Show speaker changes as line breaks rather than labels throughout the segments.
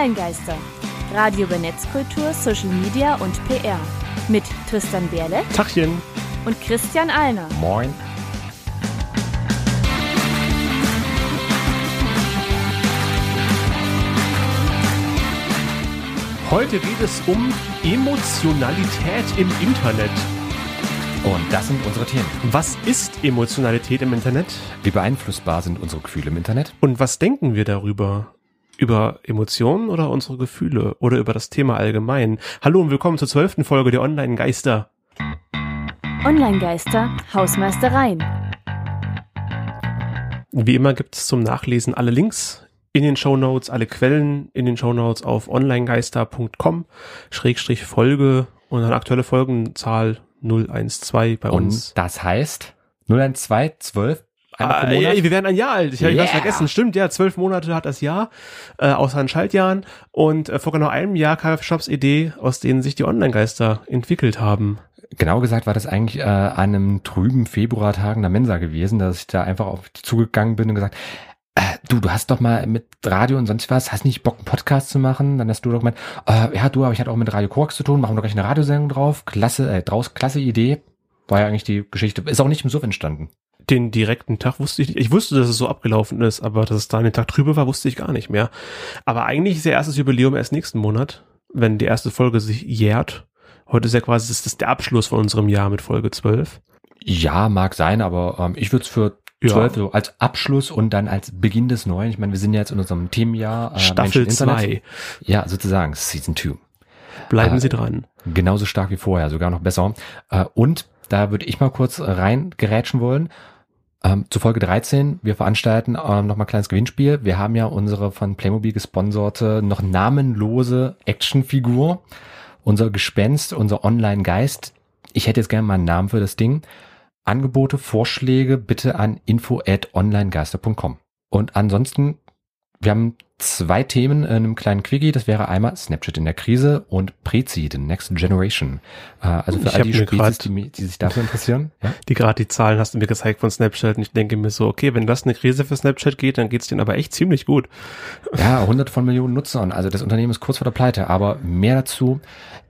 Online-Geister. Radio über Netzkultur, Social Media und PR. Mit Tristan Berle
Tachchen.
und Christian Alner.
Moin.
Heute geht es um Emotionalität im Internet.
Und das sind unsere Themen.
Was ist Emotionalität im Internet?
Wie beeinflussbar sind unsere Gefühle im Internet?
Und was denken wir darüber? Über Emotionen oder unsere Gefühle? Oder über das Thema allgemein? Hallo und willkommen zur zwölften Folge der Online-Geister.
Online-Geister, Hausmeistereien.
Wie immer gibt es zum Nachlesen alle Links in den Show Notes, alle Quellen in den Show Notes auf onlinegeister.com Schrägstrich Folge und eine aktuelle Folgenzahl 012 bei uns.
Und das heißt 012 12 einmal pro
Ah, ja, wir werden ein Jahr alt. Ich habe
Yeah.
was vergessen. Stimmt, ja, zwölf Monate hat das Jahr, äh, außer an Schaltjahren. Und äh, vor genau einem Jahr kam Shops Idee, aus denen sich die Online-Geister entwickelt haben.
Genau gesagt war das eigentlich äh, an einem trüben Februartag in der Mensa gewesen, dass ich da einfach auf die zugegangen bin und gesagt, äh, du, du hast doch mal mit Radio und sonst was, hast nicht Bock, einen Podcast zu machen? Dann hast du doch gemeint, äh, ja, du, aber ich hatte auch mit Radio Korax zu tun, machen wir doch gleich eine Radiosendung drauf. Klasse, äh, draus, klasse Idee. War ja eigentlich die Geschichte. Ist auch nicht im Suff entstanden.
Den direkten Tag wusste ich nicht. Ich wusste, dass es so abgelaufen ist, aber dass es da den Tag drüber war, wusste ich gar nicht mehr. Aber eigentlich ist ja erstes Jubiläum erst nächsten Monat, wenn die erste Folge sich jährt. Heute ist ja quasi das ist der Abschluss von unserem Jahr mit Folge 12.
Ja, mag sein, aber ähm, ich würde es für
Ja.
12 so als Abschluss und dann als Beginn des Neuen. Ich meine, wir sind ja jetzt in unserem Themenjahr. Äh,
Staffel
Menschen Internet.
2.
Ja, sozusagen, Season 2.
Bleiben
Äh,
Sie dran.
Genauso stark wie vorher, sogar noch besser. Äh, und da würde ich mal kurz reingerätschen wollen. Ähm, zu Folge 13, wir veranstalten ähm, nochmal ein kleines Gewinnspiel. Wir haben ja unsere von Playmobil gesponserte, noch namenlose Actionfigur. Unser Gespenst, unser Online-Geist. Ich hätte jetzt gerne mal einen Namen für das Ding. Angebote, Vorschläge bitte an info at onlinegeister.com. Und ansonsten, wir haben zwei Themen in einem kleinen Quickie. Das wäre einmal Snapchat in der Krise und Prezi, the Next Generation. Äh, also für
Ich
all die Spezies, die, die sich dafür interessieren. Ja?
Die gerade die Zahlen hast du mir gezeigt von Snapchat und ich denke mir so, okay, wenn das eine Krise für Snapchat geht, dann geht's denen aber echt ziemlich gut.
ja, hundert von Millionen Nutzern. Also das Unternehmen ist kurz vor der Pleite. Aber mehr dazu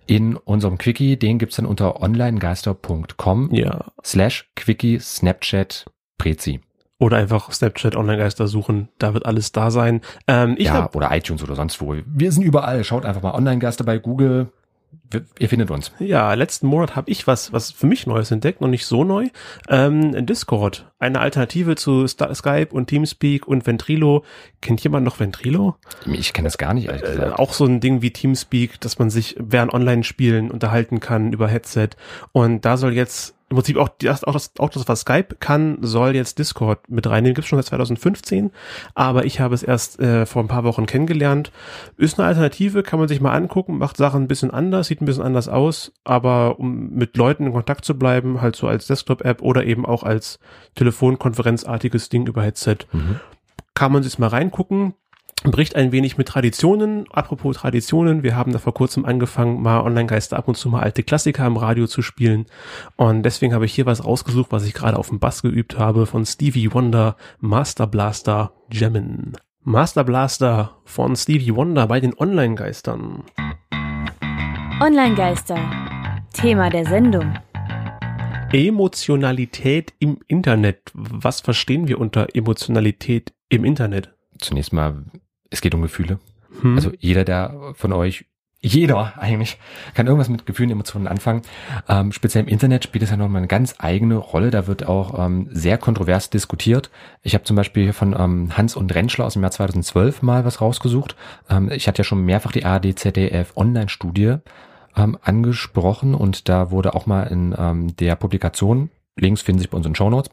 in unserem Quickie. Den gibt's dann unter onlinegeister.com
Ja.
slash Quickie Snapchat Prezi.
Oder einfach Snapchat Online-Geister suchen, da wird alles da sein. Ähm, ich
ja,
hab,
oder iTunes oder sonst wo. Wir sind überall. Schaut einfach mal Online-Geister bei Google. Wir, ihr findet uns.
ja, letzten Monat habe ich was, was für mich Neues entdeckt, noch nicht so neu. Ähm, Discord, eine Alternative zu Sta- Skype und Teamspeak und Ventrilo. Kennt jemand noch Ventrilo?
Ich kenne das gar nicht, ehrlich
Äh, auch so ein Ding wie Teamspeak, dass man sich während Online-Spielen unterhalten kann über Headset. Und da soll jetzt im Prinzip auch das, auch das, auch das, was Skype kann, soll jetzt Discord mit reinnehmen. Gibt's schon seit 2015, aber ich habe es erst äh, vor ein paar Wochen kennengelernt. Ist eine Alternative, kann man sich mal angucken, macht Sachen ein bisschen anders, sieht ein bisschen anders aus, aber um mit Leuten in Kontakt zu bleiben, halt so als Desktop-App oder eben auch als Telefonkonferenzartiges Ding über Headset,
Mhm.
kann man sich mal reingucken. Bricht ein wenig mit Traditionen. Apropos Traditionen, wir haben da vor kurzem angefangen, mal Online-Geister ab und zu mal alte Klassiker im Radio zu spielen. Und deswegen habe ich hier was rausgesucht, was ich gerade auf dem Bass geübt habe, von Stevie Wonder, Master Blaster Jammin. Master Blaster von Stevie Wonder bei den Online-Geistern.
Online-Geister. Thema der Sendung.
Emotionalität im Internet. Was verstehen wir unter Emotionalität im Internet?
Zunächst mal, es geht um Gefühle.
Hm?
Also jeder, der von euch, jeder eigentlich, kann irgendwas mit Gefühlen, Emotionen anfangen. Ähm, speziell im Internet spielt es ja nochmal eine ganz eigene Rolle. Da wird auch ähm, sehr kontrovers diskutiert. Ich habe zum Beispiel hier von ähm, Hans und Rentschler aus dem Jahr 2012 mal was rausgesucht. Ähm, ich hatte ja schon mehrfach die ARD ZDF Online-Studie ähm, angesprochen und da wurde auch mal in ähm, der Publikation, Links finden sich bei unseren Shownotes,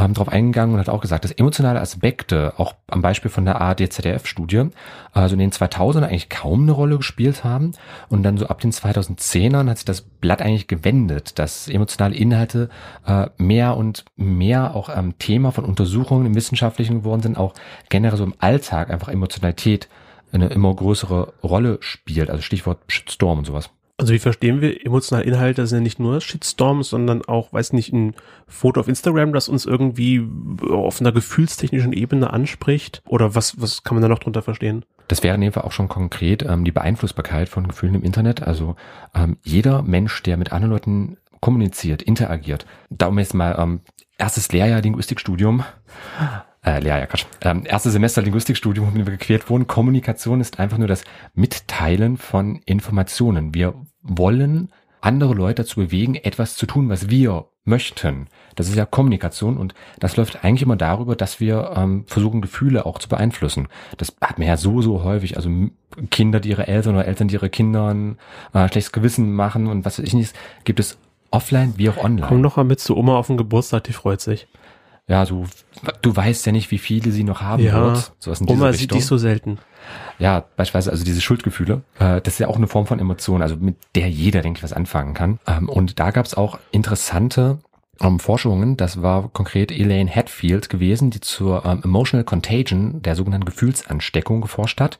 ähm, darauf eingegangen und hat auch gesagt, dass emotionale Aspekte auch am Beispiel von der ARD-ZDF-Studie also in den 2000ern eigentlich kaum eine Rolle gespielt haben und dann so ab den 2010ern hat sich das Blatt eigentlich gewendet, dass emotionale Inhalte äh, mehr und mehr auch ähm, Thema von Untersuchungen im Wissenschaftlichen geworden sind, auch generell so im Alltag einfach Emotionalität eine immer größere Rolle spielt, also Stichwort Shitstorm und sowas.
Also wie verstehen wir emotionale Inhalte? Sind ja nicht nur Shitstorms, sondern auch, weiß nicht, ein Foto auf Instagram, das uns irgendwie auf einer gefühlstechnischen Ebene anspricht? Oder was, was kann man da noch drunter verstehen?
Das wäre in dem Fall auch schon konkret ähm, die Beeinflussbarkeit von Gefühlen im Internet. Also ähm, jeder Mensch, der mit anderen Leuten kommuniziert, interagiert. Darum jetzt mal ähm, erstes Lehrjahr Linguistikstudium. Äh, Lehrjahr, Quatsch. Ähm, erstes Semester Linguistikstudium, wo wir gequält wurden. Kommunikation ist einfach nur das Mitteilen von Informationen. Wir wollen andere Leute dazu bewegen, etwas zu tun, was wir möchten. Das ist ja Kommunikation und das läuft eigentlich immer darüber, dass wir ähm, versuchen, Gefühle auch zu beeinflussen. Das hat man ja so, so häufig. Also Kinder, die ihre Eltern oder Eltern, die ihre Kindern äh, schlechtes Gewissen machen und was weiß ich nicht, gibt es offline wie auch online.
Komm noch mal mit zu Oma auf den Geburtstag, die freut sich.
Ja, du, du weißt ja nicht, wie viele sie noch haben
ja,
wird.
So Oma sieht dich so selten.
Ja, beispielsweise also diese Schuldgefühle, äh, das ist ja auch eine Form von Emotion, also mit der jeder, denke ich, was anfangen kann. Ähm, und da gab es auch interessante ähm, Forschungen, das war konkret Elaine Hatfield gewesen, die zur ähm, Emotional Contagion, der sogenannten Gefühlsansteckung, geforscht hat.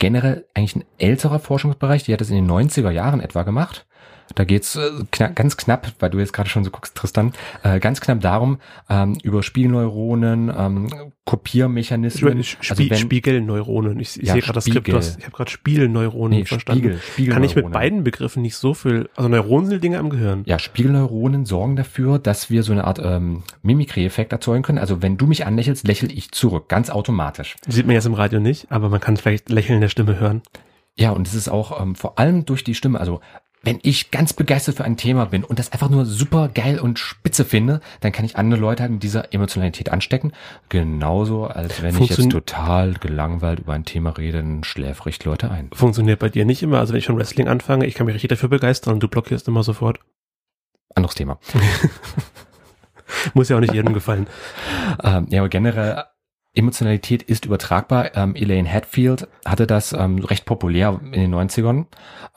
Generell eigentlich ein älterer Forschungsbereich, die hat das in den 90er Jahren etwa gemacht. Da geht's äh, kna ganz knapp, weil du jetzt gerade schon so guckst, Tristan, äh, ganz knapp darum, ähm, über Spielneuronen, ähm, Kopiermechanismen.
Spie also wenn, Spiegelneuronen. Ich, ich ja, sehe gerade das Skript, hast, ich habe gerade Spielneuronen nee, verstanden. Spiegel, Spiegelneuronen. Kann ich mit beiden Begriffen nicht so viel, also Neuronen sind Dinge am Gehirn.
Ja, Spiegelneuronen sorgen dafür, dass wir so eine Art ähm, Mimikry-Effekt erzeugen können. Also wenn du mich anlächelst, lächel ich zurück, ganz automatisch.
Sieht man jetzt im Radio nicht, aber man kann vielleicht Lächeln der Stimme hören.
Ja, und es ist auch ähm, vor allem durch die Stimme, also wenn ich ganz begeistert für ein Thema bin und das einfach nur super geil und spitze finde, dann kann ich andere Leute halt mit dieser Emotionalität anstecken. Genauso, als wenn Funktion ich jetzt total gelangweilt über ein Thema rede, dann schläfrig Leute ein.
Funktioniert bei dir nicht immer. Also wenn ich schon Wrestling anfange, ich kann mich richtig dafür begeistern und du blockierst immer sofort.
Anderes Thema.
Muss ja auch nicht jedem gefallen.
ähm, ja, aber generell Emotionalität ist übertragbar. Ähm, Elaine Hatfield hatte das ähm, recht populär in den 90ern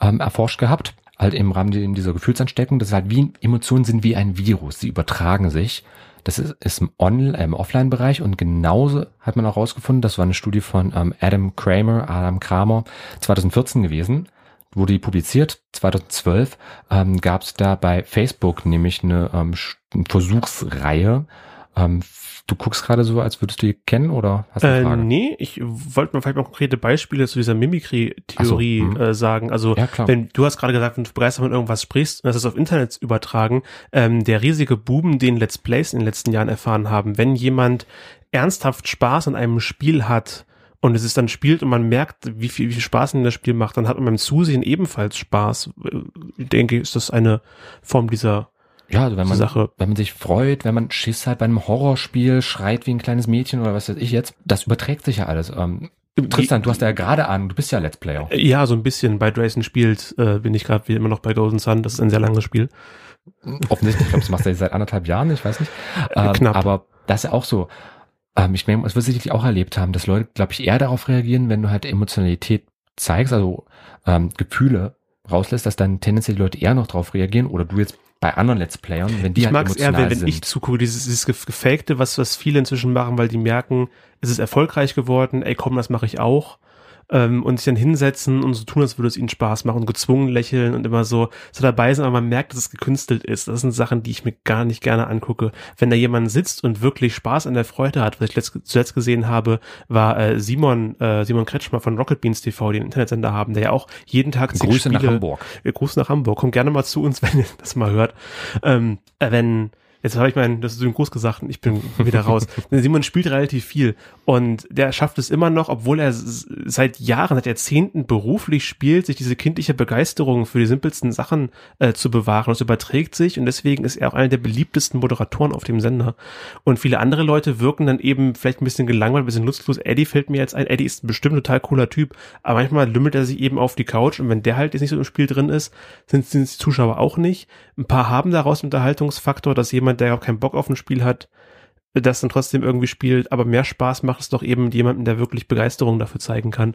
ähm, erforscht gehabt halt im Rahmen dieser Gefühlsansteckung, das ist halt wie Emotionen sind wie ein Virus, sie übertragen sich. Das ist, ist im, On, äh, im Offline-Bereich und genauso hat man auch rausgefunden, das war eine Studie von ähm, Adam Kramer, Adam Kramer 2014 gewesen, wurde die publiziert. 2012 ähm, gab es da bei Facebook nämlich eine ähm, Versuchsreihe ähm, Du guckst gerade so, als würdest du die kennen oder
hast du eine äh, Frage? nee, ich wollte mal vielleicht mal konkrete Beispiele zu dieser Mimikry-Theorie so, hm. äh, sagen. Also ja, wenn du hast gerade gesagt, wenn du begeistert mit irgendwas sprichst und das ist auf Internet übertragen, ähm, der riesige Buben, den Let's Plays in den letzten Jahren erfahren haben, wenn jemand ernsthaft Spaß an einem Spiel hat, und es ist dann spielt und man merkt, wie viel, wie viel Spaß in das Spiel macht, dann hat man beim Zusehen ebenfalls Spaß. Ich denke, ist das eine Form dieser
ja, also wenn man, Sache. wenn man sich freut, wenn man Schiss hat bei einem Horrorspiel, schreit wie ein kleines Mädchen oder was weiß ich jetzt, das überträgt sich ja alles. Ähm, Tristan, du hast ja gerade an, du bist ja Let's Player.
Ja, so ein bisschen. Bei Drayson spielt äh, bin ich gerade wie immer noch bei Golden Sun. Das ist ein sehr langes Spiel.
Offensichtlich, ich glaube, das machst du jetzt seit anderthalb Jahren, ich weiß nicht. Äh, ähm, Knapp. Aber das ist ja auch so. Ähm, ich meine, das wird sicherlich auch erlebt haben, dass Leute, glaube ich, eher darauf reagieren, wenn du halt Emotionalität zeigst, also ähm, Gefühle rauslässt, dass dann tendenziell die Leute eher noch darauf reagieren oder du jetzt bei anderen Let's Playern, wenn die
ich
halt
mag's eher, wenn, wenn ich zugucke, dieses, dieses Gefakte, was, was viele inzwischen machen, weil die merken, es ist erfolgreich geworden, ey komm, das mache ich auch ähm, und sich dann hinsetzen und so tun, als würde es ihnen Spaß machen und gezwungen lächeln und immer so, so dabei sind, aber man merkt, dass es gekünstelt ist. Das sind Sachen, die ich mir gar nicht gerne angucke. Wenn da jemand sitzt und wirklich Spaß an der Freude hat, was ich letzt, zuletzt gesehen habe, war äh, Simon, äh, Simon Kretschmer von Rocket Beans TV, den Internetsender haben, der ja auch jeden Tag
Grüße Spiele, nach Hamburg.
Äh, Grüße nach Hamburg. Kommt gerne mal zu uns, wenn ihr das mal hört. Ähm, äh, wenn Jetzt habe ich meinen, das ist ein Gruß gesagt ich bin wieder raus. Simon spielt relativ viel und der schafft es immer noch, obwohl er seit Jahren, seit Jahrzehnten beruflich spielt, sich diese kindliche Begeisterung für die simpelsten Sachen äh, zu bewahren. Das überträgt sich und deswegen ist er auch einer der beliebtesten Moderatoren auf dem Sender. Und viele andere Leute wirken dann eben vielleicht ein bisschen gelangweilt, ein bisschen nutzlos. Eddie fällt mir jetzt ein. Eddie ist bestimmt ein total cooler Typ, aber manchmal lümmelt er sich eben auf die Couch und wenn der halt jetzt nicht so im Spiel drin ist, sind, sind die Zuschauer auch nicht. Ein paar haben daraus einen Unterhaltungsfaktor, dass jemand jemand, der auch keinen Bock auf ein Spiel hat, das dann trotzdem irgendwie spielt, aber mehr Spaß macht es doch eben mit jemandem, der wirklich Begeisterung dafür zeigen kann.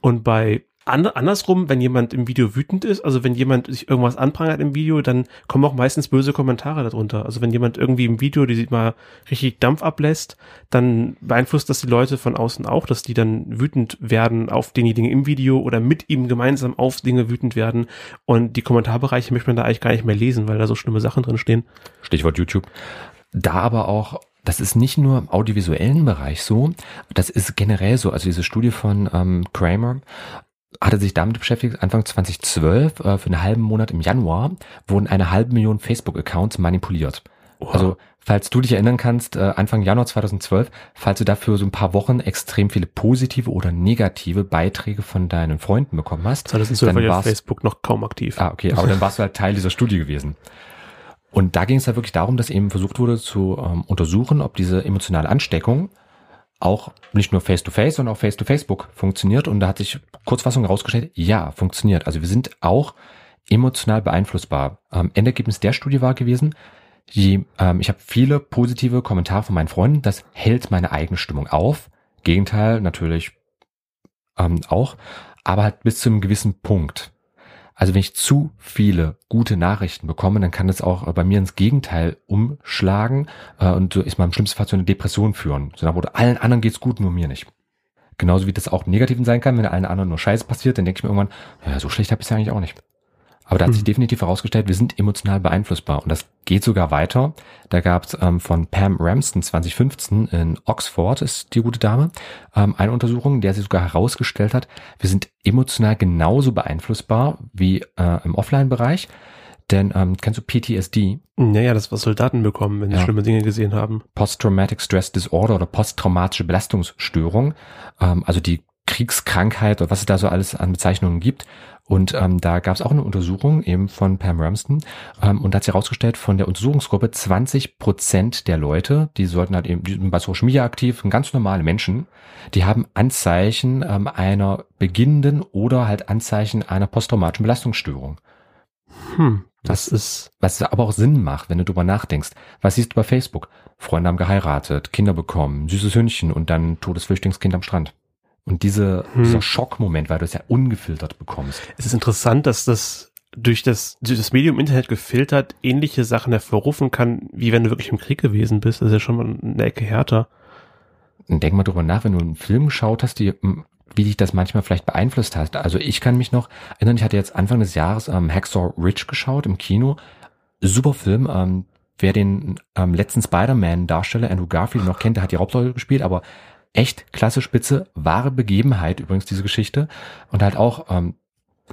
Und bei an, andersrum, wenn jemand im Video wütend ist, also wenn jemand sich irgendwas anprangert im Video, dann kommen auch meistens böse Kommentare darunter. Also wenn jemand irgendwie im Video, die sieht mal richtig Dampf ablässt, dann beeinflusst das die Leute von außen auch, dass die dann wütend werden auf denjenigen im Video oder mit ihm gemeinsam auf Dinge wütend werden. Und die Kommentarbereiche möchte man da eigentlich gar nicht mehr lesen, weil da so schlimme Sachen drin stehen.
Stichwort YouTube. Da aber auch das ist nicht nur im audiovisuellen Bereich so, das ist generell so. Also diese Studie von ähm, Kramer hatte sich damit beschäftigt, Anfang 2012, äh, für einen halben Monat im Januar, wurden eine halbe Million Facebook-Accounts manipuliert. Wow. Also, falls du dich erinnern kannst, äh, Anfang Januar 2012, falls du dafür so ein paar Wochen extrem viele positive oder negative Beiträge von deinen Freunden bekommen hast,
2012 dann war Facebook noch kaum aktiv.
Ah, okay, aber dann warst du halt Teil dieser Studie gewesen. Und da ging es halt wirklich darum, dass eben versucht wurde zu ähm, untersuchen, ob diese emotionale Ansteckung auch nicht nur Face-to-Face, -face, sondern auch Face-to-Facebook funktioniert. Und da hat sich Kurzfassung herausgestellt, ja, funktioniert. Also wir sind auch emotional beeinflussbar. Ähm, Endergebnis der Studie war gewesen, je, ähm, ich habe viele positive Kommentare von meinen Freunden, das hält meine eigene Stimmung auf. Gegenteil natürlich ähm, auch, aber halt bis zu einem gewissen Punkt. Also wenn ich zu viele gute Nachrichten bekomme, dann kann das auch bei mir ins Gegenteil umschlagen äh, und ist mal im schlimmsten Fall zu einer Depression führen. So nach allen anderen geht's gut, nur mir nicht. Genauso wie das auch Negativen sein kann, wenn allen anderen nur Scheiße passiert, dann denke ich mir irgendwann, ja, so schlecht habe ich es ja eigentlich auch nicht. Aber da hat sich mhm. definitiv herausgestellt, wir sind emotional beeinflussbar. Und das geht sogar weiter. Da gab es ähm, von Pam Ramston 2015 in Oxford, ist die gute Dame, ähm, eine Untersuchung, der sie sogar herausgestellt hat, wir sind emotional genauso beeinflussbar wie äh, im Offline-Bereich. Denn ähm, kennst du PTSD?
Naja, das was Soldaten bekommen, wenn sie ja. schlimme Dinge gesehen haben.
Post-Traumatic Stress Disorder oder posttraumatische Belastungsstörung. Ähm, also die Kriegskrankheit oder was es da so alles an Bezeichnungen gibt. Und ähm, da gab es auch eine Untersuchung eben von Pam Ramston ähm, und da hat sie herausgestellt, von der Untersuchungsgruppe 20 Prozent der Leute, die sollten halt eben, die sind bei Social Media aktiv, ganz normale Menschen, die haben Anzeichen ähm, einer beginnenden oder halt Anzeichen einer posttraumatischen Belastungsstörung.
Hm, das was, ist.
Was aber auch Sinn macht, wenn du drüber nachdenkst. Was siehst du bei Facebook? Freunde haben geheiratet, Kinder bekommen, süßes Hündchen und dann totes Flüchtlingskind am Strand. Und diese, hm. dieser Schockmoment, weil du es ja ungefiltert bekommst.
Es ist interessant, dass das durch das, durch das Medium Internet gefiltert ähnliche Sachen hervorrufen kann, wie wenn du wirklich im Krieg gewesen bist. Das ist ja schon mal eine Ecke härter.
Und denk mal drüber nach, wenn du einen Film geschaut hast, die, wie dich das manchmal vielleicht beeinflusst hast. Also ich kann mich noch erinnern, ich hatte jetzt Anfang des Jahres ähm, Hacksaw Ridge geschaut im Kino. Super Film. Ähm, wer den ähm, letzten Spider-Man-Darsteller Andrew Garfield noch kennt, der hat die Hauptrolle gespielt, aber echt klasse Spitze, wahre Begebenheit übrigens diese Geschichte und halt auch ähm,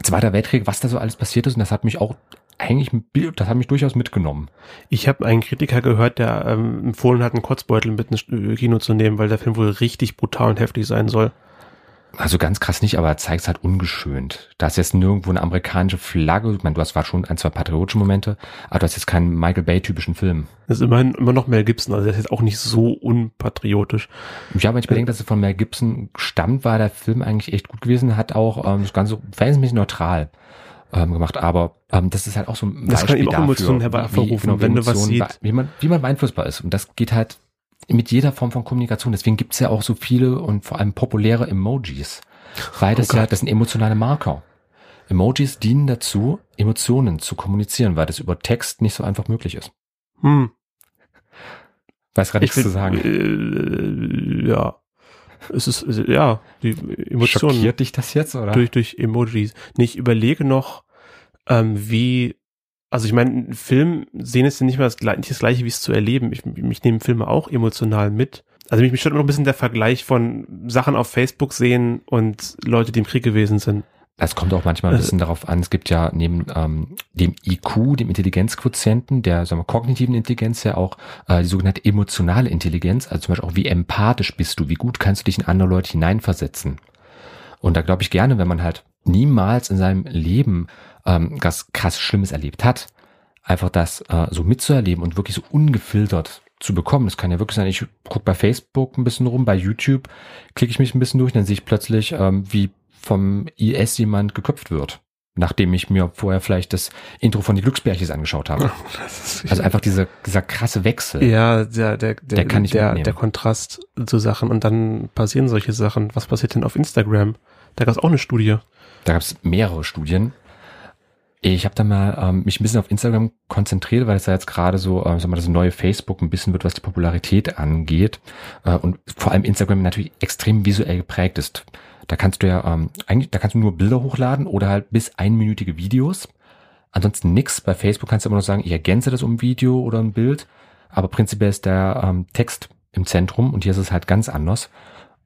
Zweiter Weltkrieg, was da so alles passiert ist und das hat mich auch eigentlich, das hat mich durchaus mitgenommen.
Ich habe einen Kritiker gehört, der ähm, empfohlen hat, einen Kotzbeutel mit ins Kino zu nehmen, weil der Film wohl richtig brutal und heftig sein soll.
Also ganz krass nicht, aber er zeigt es halt ungeschönt. Da ist jetzt nirgendwo eine amerikanische Flagge. Ich meine, du hast zwar schon ein, zwei patriotische Momente, aber du hast jetzt keinen Michael Bay-typischen Film.
Das ist immerhin immer noch Mel Gibson, also der ist jetzt auch nicht so unpatriotisch.
Ja, wenn ich bedenke, dass es von Mel Gibson stammt, war der Film eigentlich echt gut gewesen, hat auch ähm, das Ganze verhältnismäßig neutral ähm, gemacht, aber ähm, das ist halt auch so ein
das Beispiel kann eben auch Emotionen hervorrufen, wie, genau, wenn du was siehst.
Wie man, wie man beeinflussbar ist. Und das geht halt mit jeder Form von Kommunikation. Deswegen gibt's ja auch so viele und vor allem populäre Emojis. Weil das oh ja, das sind emotionale Marker. Emojis dienen dazu, Emotionen zu kommunizieren, weil das über Text nicht so einfach möglich ist.
Hm.
Weiß gerade nichts
will,
zu sagen.
Äh, ja. Es ist, ja, die Emotionen.
Schockiert dich das jetzt, oder?
Durch, durch Emojis. Nee, ich überlege noch, ähm, wie also ich meine, Film sehen ist ja nicht mal das, nicht das gleiche, wie es zu erleben. Ich, mich nehmen Filme auch emotional mit. Also mich, mich stört immer noch ein bisschen der Vergleich von Sachen auf Facebook sehen und Leute, die im Krieg gewesen sind.
Es kommt auch manchmal ein bisschen also, darauf an, es gibt ja neben ähm, dem IQ, dem Intelligenzquotienten, der sagen wir, kognitiven Intelligenz ja auch äh, die sogenannte emotionale Intelligenz, also zum Beispiel auch wie empathisch bist du, wie gut kannst du dich in andere Leute hineinversetzen. Und da glaube ich gerne, wenn man halt niemals in seinem Leben ähm, was krass Schlimmes erlebt hat, einfach das äh, so mitzuerleben und wirklich so ungefiltert zu bekommen. Das kann ja wirklich sein, ich gucke bei Facebook ein bisschen rum, bei YouTube klicke ich mich ein bisschen durch, dann sehe ich plötzlich, ähm, wie vom IS jemand geköpft wird, nachdem ich mir vorher vielleicht das Intro von die Glücksbärchis angeschaut habe. also einfach dieser, dieser krasse Wechsel.
Ja, der, der, der, der kann ich der, der Kontrast zu Sachen und dann passieren solche Sachen. Was passiert denn auf Instagram? Da gab es auch eine Studie
Da gab es mehrere Studien. Ich habe da mal ähm, mich ein bisschen auf Instagram konzentriert, weil es da jetzt gerade so, äh, sag mal, das neue Facebook ein bisschen wird, was die Popularität angeht. Äh, und vor allem Instagram natürlich extrem visuell geprägt ist. Da kannst du ja ähm, eigentlich, da kannst du nur Bilder hochladen oder halt bis einminütige Videos. Ansonsten nix. Bei Facebook kannst du immer noch sagen, ich ergänze das um Video oder ein Bild. Aber prinzipiell ist der ähm, Text im Zentrum und hier ist es halt ganz anders.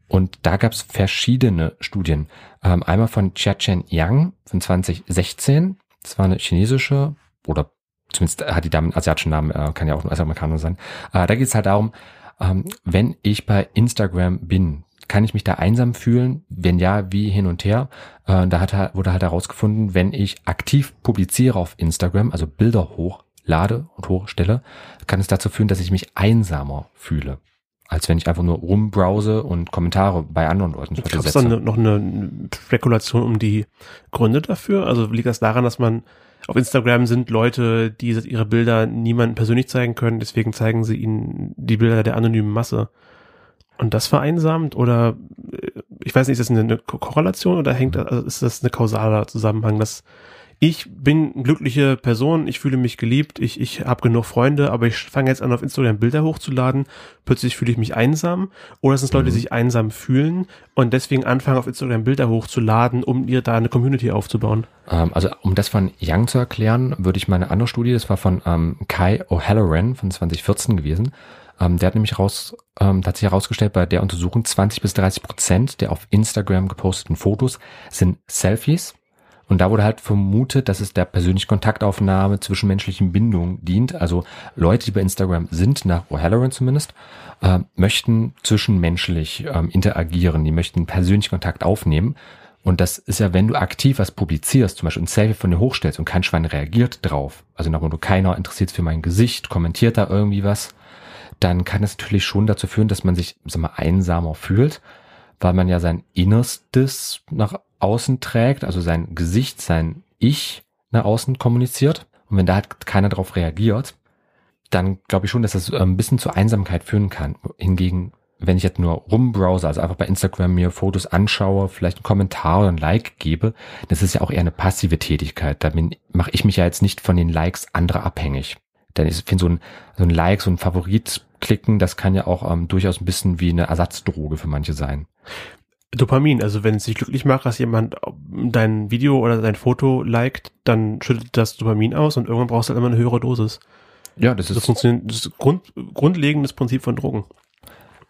Und da gab es verschiedene Studien. Ähm, einmal von Chia-Chen Yang von 2016 das war eine chinesische oder zumindest hat die Dame einen asiatischen Namen, äh, kann ja auch nur US-Amerikaner sein. Äh, da geht es halt darum, ähm, wenn ich bei Instagram bin, kann ich mich da einsam fühlen? Wenn ja, wie hin und her? Äh, da hat, wurde halt herausgefunden, wenn ich aktiv publiziere auf Instagram, also Bilder hochlade und hochstelle, kann es dazu führen, dass ich mich einsamer fühle als wenn ich einfach nur rumbrowse und Kommentare bei anderen Leuten
Gab es dann noch eine Spekulation um die Gründe dafür? Also liegt das daran, dass man auf Instagram sind Leute, die ihre Bilder niemandem persönlich zeigen können, deswegen zeigen sie ihnen die Bilder der anonymen Masse. Und das vereinsamt oder äh, ich weiß nicht, ist das eine Korrelation oder hängt also ist das eine kausaler Zusammenhang, dass ich bin eine glückliche Person, ich fühle mich geliebt, ich, ich habe genug Freunde, aber ich fange jetzt an, auf Instagram Bilder hochzuladen, plötzlich fühle ich mich einsam. Oder sind es Leute, die mhm. sich einsam fühlen und deswegen anfangen, auf Instagram Bilder hochzuladen, um ihr da eine Community aufzubauen?
Ähm, also um das von Young zu erklären, würde ich meine andere Studie, das war von ähm, Kai O'Halloran von 2014 gewesen, ähm, der hat nämlich raus, ähm, hat sich herausgestellt, bei der Untersuchung 20 bis 30 Prozent der auf Instagram geposteten Fotos sind Selfies und da wurde halt vermutet, dass es der persönlichen Kontaktaufnahme zwischenmenschlichen Bindungen dient. Also Leute, die bei Instagram sind, nach O'Halloran zumindest, äh, möchten zwischenmenschlich ähm, interagieren. Die möchten persönlichen Kontakt aufnehmen. Und das ist ja, wenn du aktiv was publizierst, zum Beispiel ein Selfie von dir hochstellst und kein Schwein reagiert drauf, also nach du keiner interessiert für mein Gesicht, kommentiert da irgendwie was, dann kann es natürlich schon dazu führen, dass man sich, sag mal, einsamer fühlt, weil man ja sein Innerstes nach außen trägt, also sein Gesicht, sein Ich nach außen kommuniziert. Und wenn da halt keiner drauf reagiert, dann glaube ich schon, dass das äh, ein bisschen zur Einsamkeit führen kann. Hingegen, wenn ich jetzt nur rumbrowse, also einfach bei Instagram mir Fotos anschaue, vielleicht einen Kommentar oder ein Like gebe, das ist ja auch eher eine passive Tätigkeit. Da mache ich mich ja jetzt nicht von den Likes anderer abhängig. Denn ich finde so ein, so ein Like, so ein Favorit klicken, das kann ja auch ähm, durchaus ein bisschen wie eine Ersatzdroge für manche sein.
Dopamin, also wenn es dich glücklich macht, dass jemand dein Video oder dein Foto liked, dann schüttet das Dopamin aus und irgendwann brauchst du halt immer eine höhere Dosis.
Ja, das ist,
das funktioniert, das ist Grund, grundlegendes Prinzip von Drogen.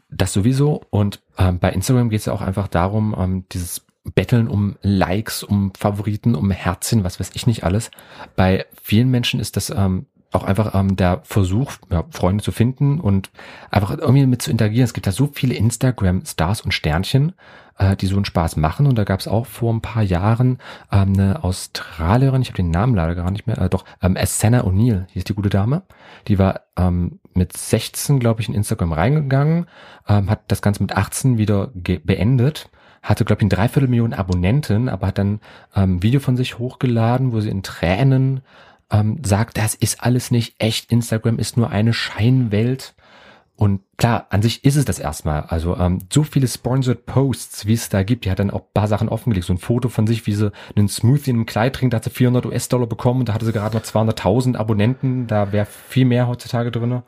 Das sowieso und ähm, bei Instagram geht es ja auch einfach darum, ähm, dieses Betteln um Likes, um Favoriten, um Herzchen, was weiß ich nicht alles. Bei vielen Menschen ist das ähm, auch einfach ähm, der Versuch, ja, Freunde zu finden und einfach irgendwie mit zu interagieren. Es gibt da so viele Instagram-Stars und Sternchen, äh, die so einen Spaß machen. Und da gab es auch vor ein paar Jahren ähm, eine Australierin, ich habe den Namen leider gar nicht mehr, äh, doch, ähm, Senna O'Neill, hieß die gute Dame. Die war ähm, mit 16, glaube ich, in Instagram reingegangen, ähm, hat das Ganze mit 18 wieder beendet hatte, glaube ich, ein Dreiviertelmillion Abonnenten, aber hat dann ähm, Video von sich hochgeladen, wo sie in Tränen ähm, sagt, das ist alles nicht echt, Instagram ist nur eine Scheinwelt. Und klar, an sich ist es das erstmal. Also ähm, so viele Sponsored Posts, wie es da gibt, die hat dann auch paar Sachen offengelegt. So ein Foto von sich, wie sie einen Smoothie in einem Kleid trinkt, da hat sie 400 US-Dollar bekommen und da hatte sie gerade noch 200.000 Abonnenten. Da wäre viel mehr heutzutage drinne.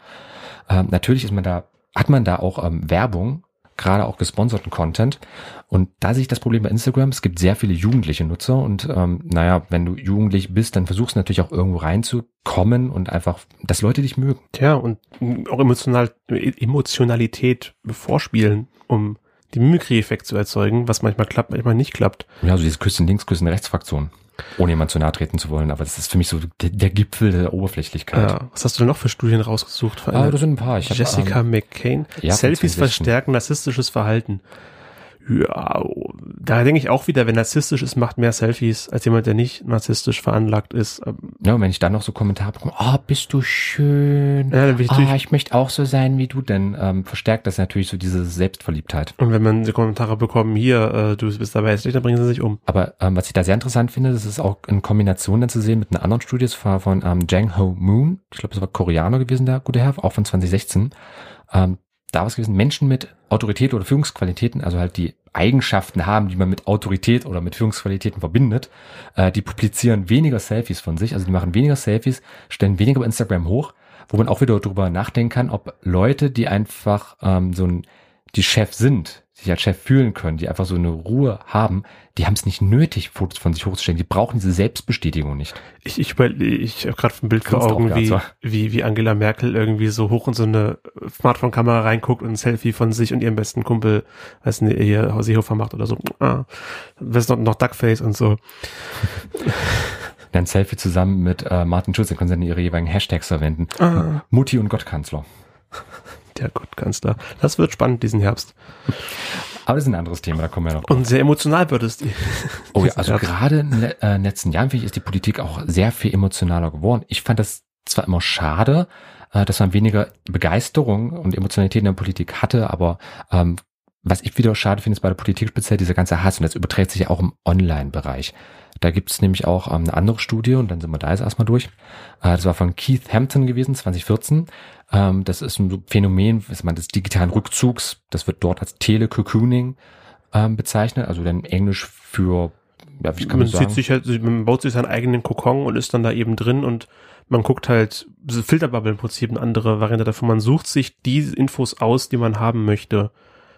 Ähm, natürlich ist man da, hat man da auch ähm, Werbung, gerade auch gesponserten Content. Und da sehe ich das Problem bei Instagram, es gibt sehr viele jugendliche Nutzer und ähm, naja, wenn du jugendlich bist, dann versuchst du natürlich auch irgendwo reinzukommen und einfach, dass Leute dich mögen.
Tja, und auch emotional, Emotionalität vorspielen, um den Mimikry-Effekt zu erzeugen, was manchmal klappt, manchmal nicht klappt.
Ja, so dieses Küssen links, Küssen rechts Fraktion. Ohne jemand zu nahe treten zu wollen, aber das ist für mich so der, der Gipfel der Oberflächlichkeit. Ja,
was hast du denn noch für Studien rausgesucht? Für
ah, das sind ein paar.
Ich Jessica hab, ähm, McCain. Ja, Selfies verstärken narzisstisches Verhalten. Ja, da denke ich auch wieder, wenn narzisstisch ist, macht mehr Selfies als jemand, der nicht narzisstisch veranlagt ist.
Ja, und wenn ich dann noch so Kommentare bekomme, oh, bist du schön, ja, dann ich, oh, ich möchte auch so sein wie du, dann ähm, verstärkt das natürlich so diese Selbstverliebtheit.
Und wenn man die Kommentare bekommt, hier, äh, du bist dabei hässlich, dann bringen sie sich um.
Aber ähm, was ich da sehr interessant finde, das ist auch in Kombination dann zu sehen mit einer anderen Studie, das war von ähm, Jang Ho Moon, ich glaube, das war Koreaner gewesen, der gute Herr, auch von 2016. Ähm, da was gewesen, Menschen mit Autorität oder Führungsqualitäten, also halt die Eigenschaften haben, die man mit Autorität oder mit Führungsqualitäten verbindet, äh, die publizieren weniger Selfies von sich, also die machen weniger Selfies, stellen weniger bei Instagram hoch, wo man auch wieder darüber nachdenken kann, ob Leute, die einfach ähm, so ein die Chef sind, sich als Chef fühlen können, die einfach so eine Ruhe haben, die haben es nicht nötig, Fotos von sich hochzustellen. Die brauchen diese Selbstbestätigung nicht.
Ich, ich, ich habe gerade ein Bild vor Augen, wie, wie, wie Angela Merkel irgendwie so hoch in so eine Smartphone-Kamera reinguckt und ein Selfie von sich und ihrem besten Kumpel, weiß nicht, ihr Seehofer macht oder so. Ah, was noch, noch Duckface und so.
Ein Selfie zusammen mit äh, Martin Schulz, dann können sie dann ihre jeweiligen Hashtags verwenden. Ah. Mutti und Gottkanzler
der Gottkanzler. Das wird spannend diesen Herbst.
Aber das ist ein anderes Thema, da kommen wir noch.
Und sehr emotional wird es. Die,
oh ja, also gerade in den äh, letzten Jahren, finde ich, ist die Politik auch sehr viel emotionaler geworden. Ich fand das zwar immer schade, äh, dass man weniger Begeisterung und Emotionalität in der Politik hatte, aber ähm, was ich wieder schade finde, ist bei der Politik speziell dieser ganze Hass und das überträgt sich ja auch im Online-Bereich. Da gibt es nämlich auch ähm, eine andere Studie und dann sind wir da jetzt erstmal durch. Äh, das war von Keith Hampton gewesen, 2014. Ähm, das ist ein Phänomen was man des digitalen Rückzugs. Das wird dort als Telecocooning ähm, bezeichnet, also dann Englisch für
ja, wie kann man, man sagen? Sich halt, man baut sich seinen eigenen Kokon und ist dann da eben drin und man guckt halt, Filterbubble im Prinzip eine andere Variante davon. Man sucht sich die Infos aus, die man haben möchte.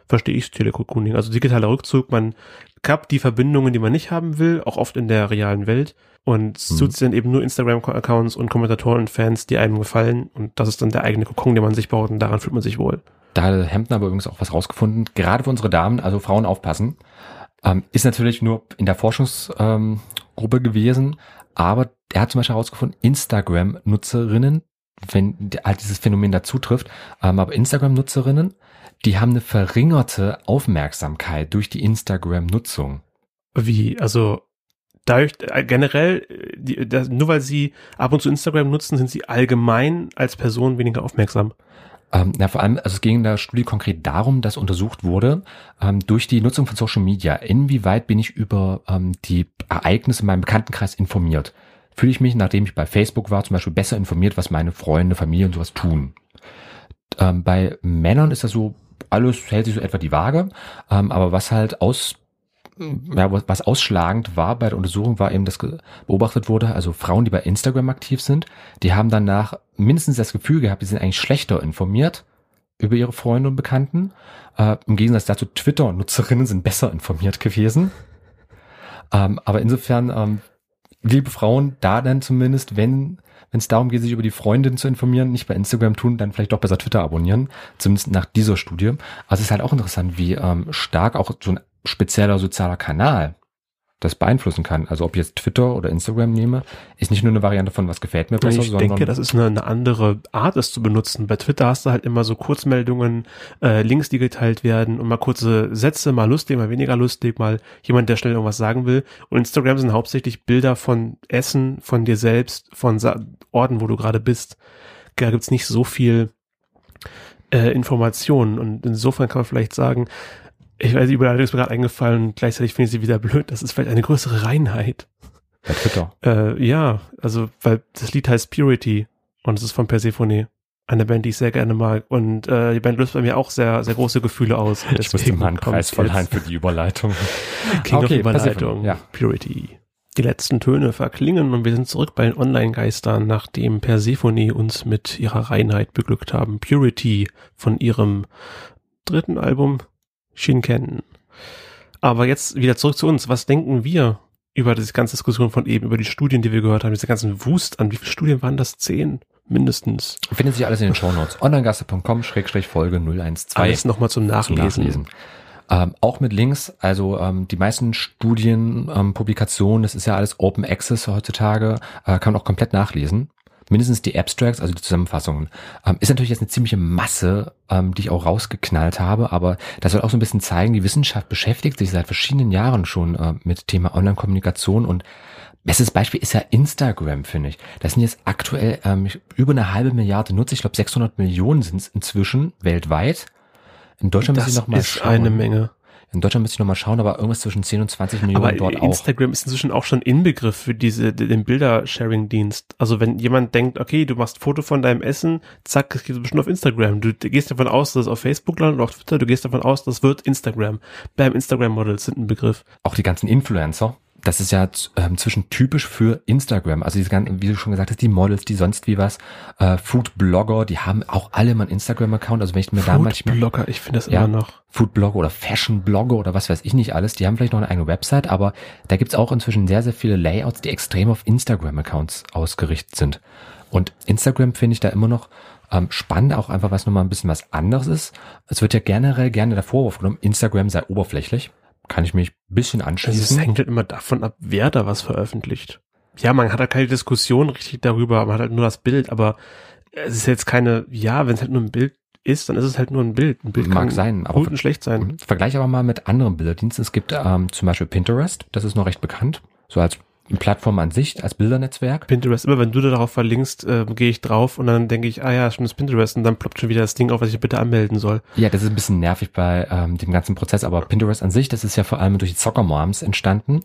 Verstehe ich Telecocooning. Also digitaler Rückzug, man kappt die Verbindungen, die man nicht haben will, auch oft in der realen Welt. Und mhm. sucht dann eben nur Instagram-Accounts und Kommentatoren und Fans, die einem gefallen. Und das ist dann der eigene Kokon, den man sich baut. Und daran fühlt man sich wohl.
Da hat Hemden aber übrigens auch was rausgefunden, gerade für unsere Damen, also Frauen aufpassen, ähm, ist natürlich nur in der Forschungsgruppe ähm, gewesen, aber er hat zum Beispiel herausgefunden, Instagram-Nutzerinnen, wenn halt dieses Phänomen dazu trifft, ähm, aber Instagram-Nutzerinnen, die haben eine verringerte Aufmerksamkeit durch die Instagram-Nutzung.
Wie? Also dadurch äh, generell, die, das, nur weil sie ab und zu Instagram nutzen, sind sie allgemein als Person weniger aufmerksam.
Ähm, na, vor allem, also es ging in der Studie konkret darum, dass untersucht wurde, ähm, durch die Nutzung von Social Media, inwieweit bin ich über ähm, die Ereignisse in meinem Bekanntenkreis informiert. Fühle ich mich, nachdem ich bei Facebook war, zum Beispiel besser informiert, was meine Freunde, Familie und sowas tun. Ähm, bei Männern ist das so, alles hält sich so etwa die Waage, ähm, aber was halt aus ja, was ausschlagend war bei der Untersuchung, war eben, dass beobachtet wurde, also Frauen, die bei Instagram aktiv sind, die haben danach mindestens das Gefühl gehabt, die sind eigentlich schlechter informiert über ihre Freunde und Bekannten. Äh, Im Gegensatz dazu, Twitter-Nutzerinnen sind besser informiert gewesen. Ähm, aber insofern, ähm, liebe Frauen, da dann zumindest, wenn wenn es darum geht, sich über die Freundin zu informieren, nicht bei Instagram tun, dann vielleicht doch besser Twitter abonnieren, zumindest nach dieser Studie. Also es ist halt auch interessant, wie ähm, stark auch so ein spezieller sozialer Kanal das beeinflussen kann. Also ob ich jetzt Twitter oder Instagram nehme, ist nicht nur eine Variante von was gefällt mir
besser, ich denke, das ist eine, eine, andere Art, es zu benutzen. Bei Twitter hast du halt immer so Kurzmeldungen, äh, Links, die geteilt werden und mal kurze Sätze, mal lustig, mal weniger lustig, mal jemand, der schnell irgendwas sagen will. Und Instagram sind hauptsächlich Bilder von Essen, von dir selbst, von Sa Orten, wo du gerade bist. Da gibt's nicht so viel äh, Informationen und insofern kann man vielleicht sagen, ich weiß, überall ist mir gerade eingefallen, gleichzeitig finde ich sie wieder blöd. Das ist vielleicht eine größere Reinheit.
Bei Twitter.
Äh, ja, also, weil das Lied heißt Purity und es ist von Persephone. Eine Band, die ich sehr gerne mag. Und äh, die Band löst bei mir auch sehr, sehr große Gefühle aus.
Ich musste mal einen Kreis verleihen für die Überleitung.
King okay, Überleitung. Ja. Purity. Die letzten Töne verklingen und wir sind zurück bei den Online-Geistern, nachdem Persephone uns mit ihrer Reinheit beglückt haben. Purity von ihrem dritten Album Shinken. Aber jetzt wieder zurück zu uns. Was denken wir über diese ganze Diskussion von eben, über die Studien, die wir gehört haben, diese ganzen Wust an? Wie viele Studien waren das? Zehn? Mindestens.
Findet sich alles in den Shownotes. Onlinegasse.com Schrägstrich Folge 012.
Alles nochmal zum Nachlesen. Zum Nachlesen.
Ähm, auch mit Links, also ähm, die meisten Studien, ähm, Publikationen, das ist ja alles Open Access heutzutage, äh, kann man auch komplett nachlesen mindestens die Abstracts, also die Zusammenfassungen. Ähm, ist natürlich jetzt eine ziemliche Masse, ähm, die ich auch rausgeknallt habe, aber das soll auch so ein bisschen zeigen, die Wissenschaft beschäftigt sich seit verschiedenen Jahren schon äh, mit Thema Online-Kommunikation und Bestes Beispiel ist ja Instagram, finde ich. Das sind jetzt aktuell ähm, über eine halbe Milliarde Nutzer. Ich glaube, 600 Millionen sind es inzwischen weltweit. In Deutschland
das muss ich noch mal ist schauen. eine Menge.
In Deutschland müsste ich nochmal schauen, aber irgendwas zwischen 10 und 20 Millionen
Aber
dort auch.
Instagram ist inzwischen auch schon Inbegriff für diese, den Bilder-Sharing-Dienst. Also wenn jemand denkt, okay, du machst Foto von deinem Essen, zack, das geht bestimmt auf Instagram. Du gehst davon aus, dass es auf Facebook landet oder auf Twitter, du gehst davon aus, das wird Instagram. Beim Instagram-Models sind ein Begriff.
Auch die ganzen Influencer, das ist ja ähm, zwischen typisch für Instagram. Also diese ganzen, wie du schon gesagt hast, die Models, die sonst wie was, äh, Food-Blogger, die haben auch alle mal einen Instagram-Account. Also wenn ich mir da manchmal
Blogger, ich finde das
Ja.
immer noch.
Food-Blogger oder Fashion-Blogger oder was weiß ich nicht alles, die haben vielleicht noch eine eigene Website, aber da gibt's auch inzwischen sehr, sehr viele Layouts, die extrem auf Instagram-Accounts ausgerichtet sind. Und Instagram finde ich da immer noch ähm, spannend, auch einfach, was nochmal ein bisschen was anderes ist. Es wird ja generell gerne der Vorwurf genommen, Instagram sei oberflächlich. Kann ich mich ein bisschen
Also es
anschließen.
hängt halt immer davon ab, wer da was veröffentlicht. Ja, man hat halt keine Diskussion richtig darüber, man hat halt nur das Bild, aber es ist jetzt keine, ja, wenn es halt nur ein Bild ist, dann ist es halt nur ein Bild. Ein Bild
Mag
kann
sein, aber
gut und schlecht sein.
Vergleich aber mal mit anderen Bilderdiensten. Es gibt ähm, zum Beispiel Pinterest, das ist noch recht bekannt, so als Plattform an sich, als Bildernetzwerk.
Pinterest, immer wenn du da darauf verlinkst, äh, gehe ich drauf und dann denke ich, ah ja, schon das Pinterest und dann ploppt schon wieder das Ding auf, was ich bitte anmelden soll.
Ja, das ist ein bisschen nervig bei ähm, dem ganzen Prozess, aber Pinterest an sich, das ist ja vor allem durch die Soccer-Moms entstanden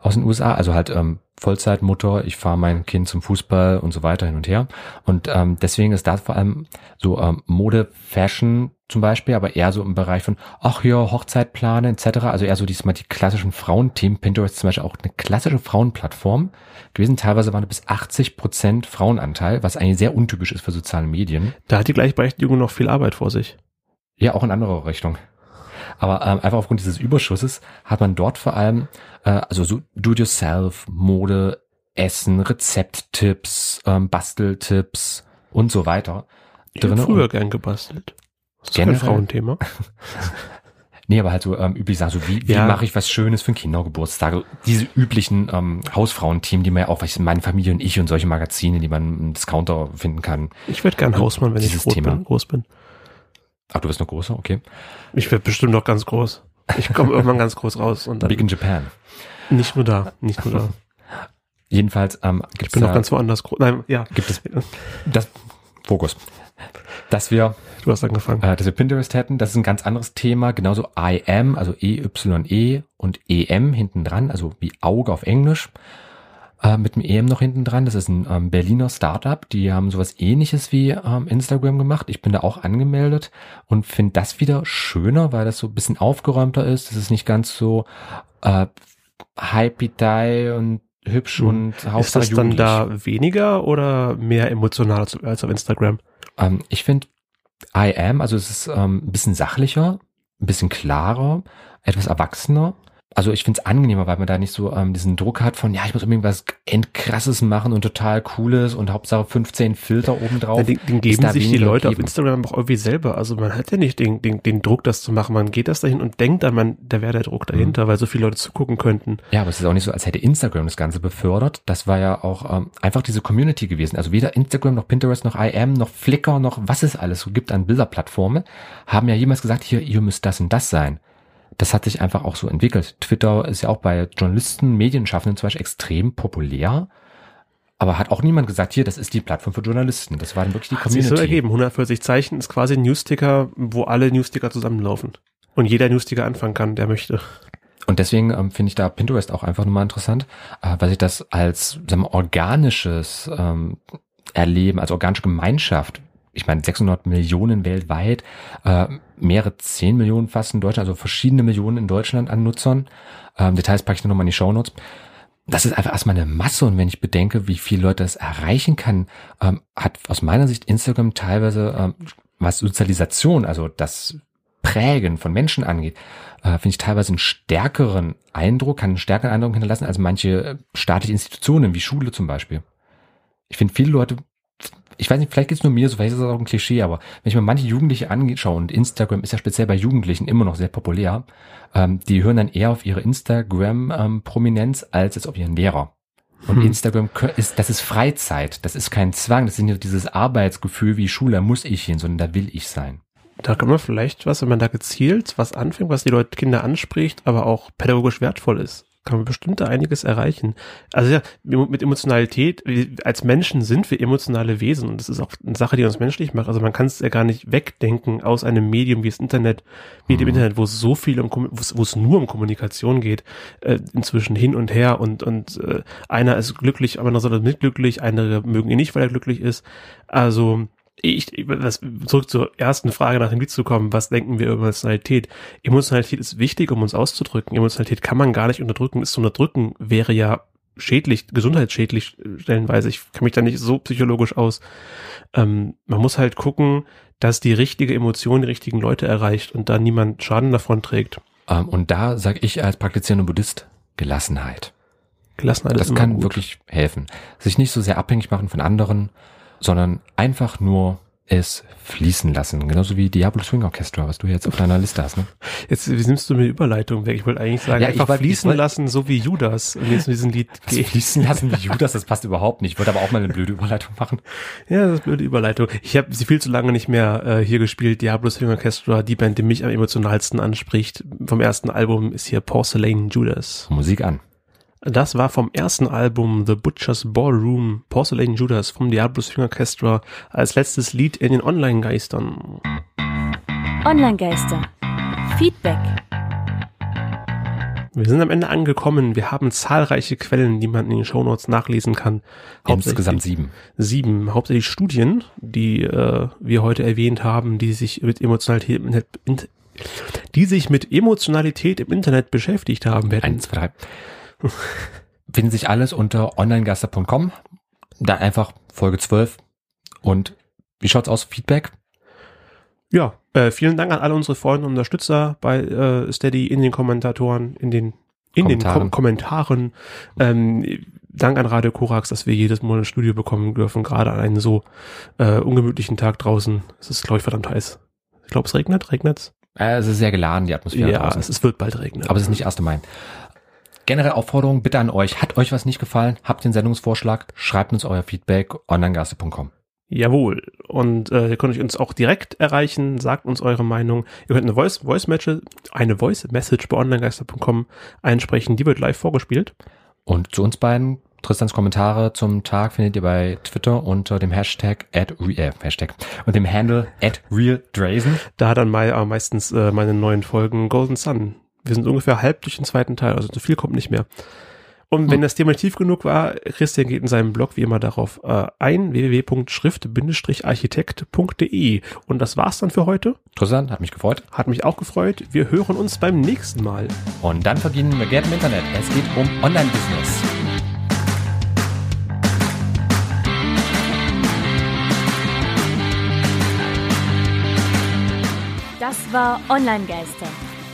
aus den USA, also halt ähm, Vollzeitmutter, ich fahre mein Kind zum Fußball und so weiter hin und her. Und ähm, deswegen ist das vor allem so ähm, Mode, Fashion zum Beispiel, aber eher so im Bereich von, ach ja, Hochzeitplane etc. Also eher so diesmal die klassischen Frauenthemen. Pinterest ist zum Beispiel auch eine klassische Frauenplattform gewesen. Teilweise waren bis 80 Prozent Frauenanteil, was eigentlich sehr untypisch ist für soziale Medien.
Da hat die Gleichberechtigung noch viel Arbeit vor sich.
Ja, auch in andere Richtung. Aber ähm, einfach aufgrund dieses Überschusses hat man dort vor allem, äh, also so Do-it-yourself, Mode, Essen, Rezepttipps, ähm, Basteltipps und so weiter.
Ich
drinne
früher gern gebastelt. Das ist
Generell-
kein Frauenthema.
Nee, aber halt so ähm, üblich sagen, so wie, wie
Ja.
mache ich was Schönes für einen Kindergeburtstag? Diese üblichen ähm, Hausfrauenthemen, die man ja auch, was meine Familie und ich und solche Magazine, die man im Discounter finden kann.
Ich werde gern Hausmann, wenn ich
Dieses
groß
Thema.
bin, groß bin.
Ach, du bist noch größer, okay.
Ich werde bestimmt noch ganz groß. Ich komme irgendwann ganz groß raus und dann
Big in Japan.
nicht nur da, nicht nur da.
Jedenfalls ähm,
Ich
gibt's
bin noch ganz woanders groß. Nein, ja,
gibt es das Fokus, dass wir
du hast angefangen.
äh, dass wir Pinterest hätten. Das ist ein ganz anderes Thema. Genauso IM, also EYE und EM hinten dran, also wie Auge auf Englisch. Äh, mit dem EM noch hinten dran. Das ist ein ähm, Berliner Startup. Die haben sowas ähnliches wie ähm, Instagram gemacht. Ich bin da auch angemeldet und finde das wieder schöner, weil das so ein bisschen aufgeräumter ist. Das ist nicht ganz so äh, hypey und hübsch
Hm.
und
Ist
Hauptsache
das dann da weniger oder mehr emotional als, als auf Instagram?
Ähm, ich finde I am, also es ist ähm, ein bisschen sachlicher, ein bisschen klarer, etwas erwachsener. Also ich finde es angenehmer, weil man da nicht so ähm, diesen Druck hat von, ja, ich muss unbedingt was endkrasses machen und total cooles und Hauptsache 15 Filter obendrauf.
Ja, den, den geben sich die Leute auf
gegeben.
Instagram auch irgendwie selber. Also man hat ja nicht den, den, den Druck, das zu machen. Man geht das dahin und denkt dann, man, da wäre der Druck dahinter,
Mhm.
weil so viele Leute zugucken könnten.
Ja, aber es ist auch nicht so, als hätte Instagram das Ganze befördert. Das war ja auch ähm, einfach diese Community gewesen. Also weder Instagram noch Pinterest noch IM noch Flickr noch was es alles so gibt an Bilderplattformen, haben ja jemals gesagt, hier, ihr müsst das und das sein. Das hat sich einfach auch so entwickelt. Twitter ist ja auch bei Journalisten, Medienschaffenden zum Beispiel extrem populär. Aber hat auch niemand gesagt, hier, das ist die Plattform für Journalisten. Das war dann wirklich die
Hat sich
Community.
so ergeben. 140 Zeichen ist quasi ein Newsticker, wo alle Newsticker zusammenlaufen. Und jeder Newsticker anfangen kann, der möchte.
Und deswegen ähm, finde ich da Pinterest auch einfach nochmal interessant, äh, weil sich das als sagen wir, organisches ähm, Erleben, als organische Gemeinschaft, ich meine 600 Millionen weltweit, äh, mehrere 10 Millionen fast in Deutschland, also verschiedene Millionen in Deutschland an Nutzern. Ähm, Details packe ich dann nochmal in die Shownotes. Das ist einfach erstmal eine Masse und wenn ich bedenke, wie viele Leute das erreichen kann, ähm, hat aus meiner Sicht Instagram teilweise, ähm, was Sozialisation, also das Prägen von Menschen angeht, äh, finde ich teilweise einen stärkeren Eindruck, kann einen stärkeren Eindruck hinterlassen als manche äh, staatliche Institutionen, wie Schule zum Beispiel. Ich finde viele Leute, ich weiß nicht, vielleicht geht's nur mir so, vielleicht ist das auch ein Klischee, aber wenn ich mir manche Jugendliche anschaue, und Instagram ist ja speziell bei Jugendlichen immer noch sehr populär, ähm, die hören dann eher auf ihre Instagram-Prominenz als jetzt auf ihren Lehrer. Und
Hm.
Instagram ist, das ist Freizeit, das ist kein Zwang, das ist nicht dieses Arbeitsgefühl wie Schule, da muss ich hin, sondern da will ich sein.
Da kann man vielleicht was, wenn man da gezielt was anfängt, was die Leute, Kinder anspricht, aber auch pädagogisch wertvoll ist. Kann man bestimmt da einiges erreichen. Also ja, mit Emotionalität, als Menschen sind wir emotionale Wesen und das ist auch eine Sache, die uns menschlich macht. Also man kann es ja gar nicht wegdenken aus einem Medium wie das Internet, wie mhm. dem Internet, wo es so viel um, wo es nur um Kommunikation geht, äh, inzwischen hin und her und, und äh, einer ist glücklich, aber andere sind nicht glücklich, andere mögen ihn nicht, weil er glücklich ist. Also ich, das, zurück zur ersten Frage nach dem Lied zu kommen, was denken wir über Emotionalität? Emotionalität ist wichtig, um uns auszudrücken. Emotionalität kann man gar nicht unterdrücken. Es zu unterdrücken wäre ja schädlich, gesundheitsschädlich stellenweise. Ich kann mich da nicht so psychologisch aus. Ähm, man muss halt gucken, dass die richtige Emotion die richtigen Leute erreicht und da niemand Schaden davon trägt.
Ähm, und da sage ich als praktizierender Buddhist Gelassenheit.
Gelassenheit
das kann gut. wirklich helfen. Sich nicht so sehr abhängig machen von anderen, sondern einfach nur es fließen lassen. Genauso wie Diablo Swing Orchestra, was du jetzt auf deiner Liste hast. Ne?
Jetzt wie nimmst du mir Überleitung weg. Ich wollte eigentlich sagen, ja, einfach wollt, fließen wollt, lassen, so wie Judas. Und jetzt in diesem Lied
geht. Fließen lassen wie Judas, das passt überhaupt nicht. Ich wollte aber auch mal eine blöde Überleitung machen.
Ja, das ist eine blöde Überleitung. Ich habe sie viel zu lange nicht mehr äh, hier gespielt. Diablo Swing Orchestra, die Band, die mich am emotionalsten anspricht. Vom ersten Album ist hier Porcelain Judas.
Musik an.
Das war vom ersten Album The Butcher's Ballroom, Porcelain Judas vom Diablo Swing Orchestra als letztes Lied in den Online-Geistern.
Online-Geister. Feedback.
Wir sind am Ende angekommen. Wir haben zahlreiche Quellen, die man in den Shownotes nachlesen kann.
Insgesamt sieben.
Sieben. Hauptsächlich Studien, die äh, wir heute erwähnt haben, die sich mit Emotionalität im Internet, die sich mit Emotionalität im Internet beschäftigt haben werden.
Eins, zwei, drei. Finden sich alles unter onlinegaster.com. Da einfach Folge 12. Und wie schaut's aus? Feedback?
Ja, äh, vielen Dank an alle unsere Freunde und Unterstützer bei äh, Steady in den Kommentatoren, in den in Kommentaren. den Kom Kommentaren. Ähm, Dank an Radio Korax, dass wir jedes Mal ein Studio bekommen dürfen, gerade an einem so äh, ungemütlichen Tag draußen. Es ist, glaube ich, verdammt heiß. Ich glaube, es regnet. Regnet's?
Äh, es ist sehr geladen, die Atmosphäre
ja, draußen. es wird bald regnen.
Aber es ist nicht 1. Mai. Generell Aufforderung bitte an euch. Hat euch was nicht gefallen? Habt den Sendungsvorschlag? Schreibt uns euer Feedback onlinegasse.com.
Jawohl. Und äh, ihr könnt uns auch direkt erreichen, sagt uns eure Meinung. Ihr könnt eine Voice, Voice Message, eine Voice Message bei onlinegeister.com einsprechen, die wird live vorgespielt.
Und zu uns beiden, Tristans Kommentare zum Tag findet ihr bei Twitter unter dem Hashtag at äh, Hashtag und dem Handle at realdrazen.
Da dann mal äh, meistens äh, meine neuen Folgen Golden Sun wir sind ungefähr halb durch den zweiten Teil, also so viel kommt nicht mehr. Und wenn hm. das Thema tief genug war, Christian geht in seinem Blog wie immer darauf äh, ein, www.schrift-architekt.de. Und das war's dann für heute.
Interessant, hat mich gefreut.
Hat mich auch gefreut. Wir hören uns beim nächsten Mal.
Und dann verdienen wir Geld im Internet. Es geht um Online-Business.
Das war Online-Geister